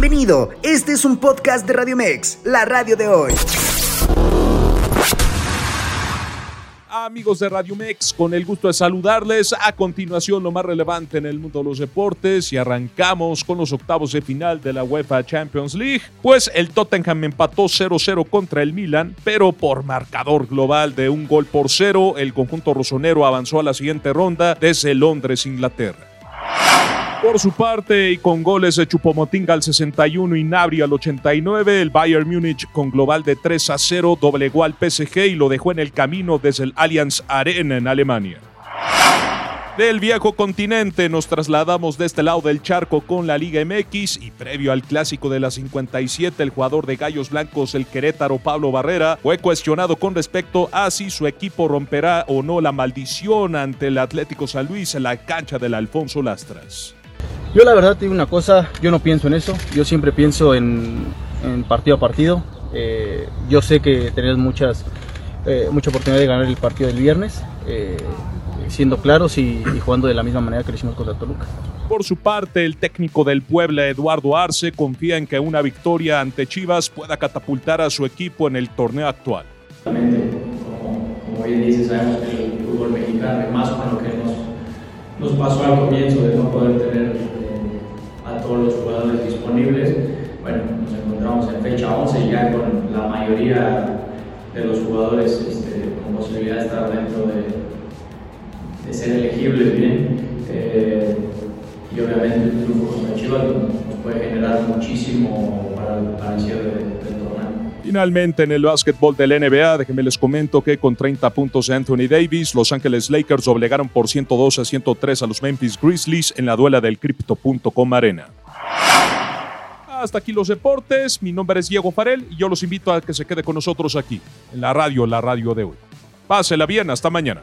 Bienvenido, este es un podcast de Radio Mex, la radio de hoy. Amigos de Radio Mex, con el gusto de saludarles. A continuación, lo más relevante en el mundo de los deportes y arrancamos con los octavos de final de la UEFA Champions League. Pues el Tottenham empató 0-0 contra el Milan, pero por marcador global de un gol por cero, el conjunto rosonero avanzó a la siguiente ronda desde Londres, Inglaterra. Por su parte, y con goles de Chupomotinga al 61 y Nabri al 89, el Bayern Múnich con global de 3 a 0 doblegó al PSG y lo dejó en el camino desde el Allianz Arena en Alemania. Del viejo continente nos trasladamos de este lado del charco con la Liga MX y previo al clásico de la 57 el jugador de Gallos Blancos, el Querétaro Pablo Barrera, fue cuestionado con respecto a si su equipo romperá o no la maldición ante el Atlético San Luis en la cancha del Alfonso Lastras. Yo la verdad te digo una cosa, yo no pienso en eso, yo siempre pienso en, partido a partido. Eh, yo sé que tenés muchas, eh, mucha oportunidad de ganar el partido del viernes, eh, siendo claros y, jugando de la misma manera que lo hicimos contra Toluca. Por su parte, el técnico del Puebla, Eduardo Arce, confía en que una victoria ante Chivas pueda catapultar a su equipo en el torneo actual. Como, como bien dice, sabemos que el fútbol mexicano, más con lo que nos, nos pasó al comienzo de no poder tener todos los jugadores disponibles. Bueno, nos encontramos en fecha 11 ya con la mayoría de los jugadores este, con posibilidad de estar dentro de, ser elegibles bien. Eh, y obviamente el grupo como Chivas nos puede generar muchísimo para, para el cierre del torneo. Finalmente, en el básquetbol del NBA, déjenme les comento que con 30 puntos de Anthony Davis, Los Ángeles Lakers obligaron por 102 a 103 a los Memphis Grizzlies en la duela del Crypto.com Arena. Hasta aquí los deportes. Mi nombre es Diego Farel y yo los invito a que se quede con nosotros aquí, en la radio, la radio de hoy. Pásela bien, hasta mañana.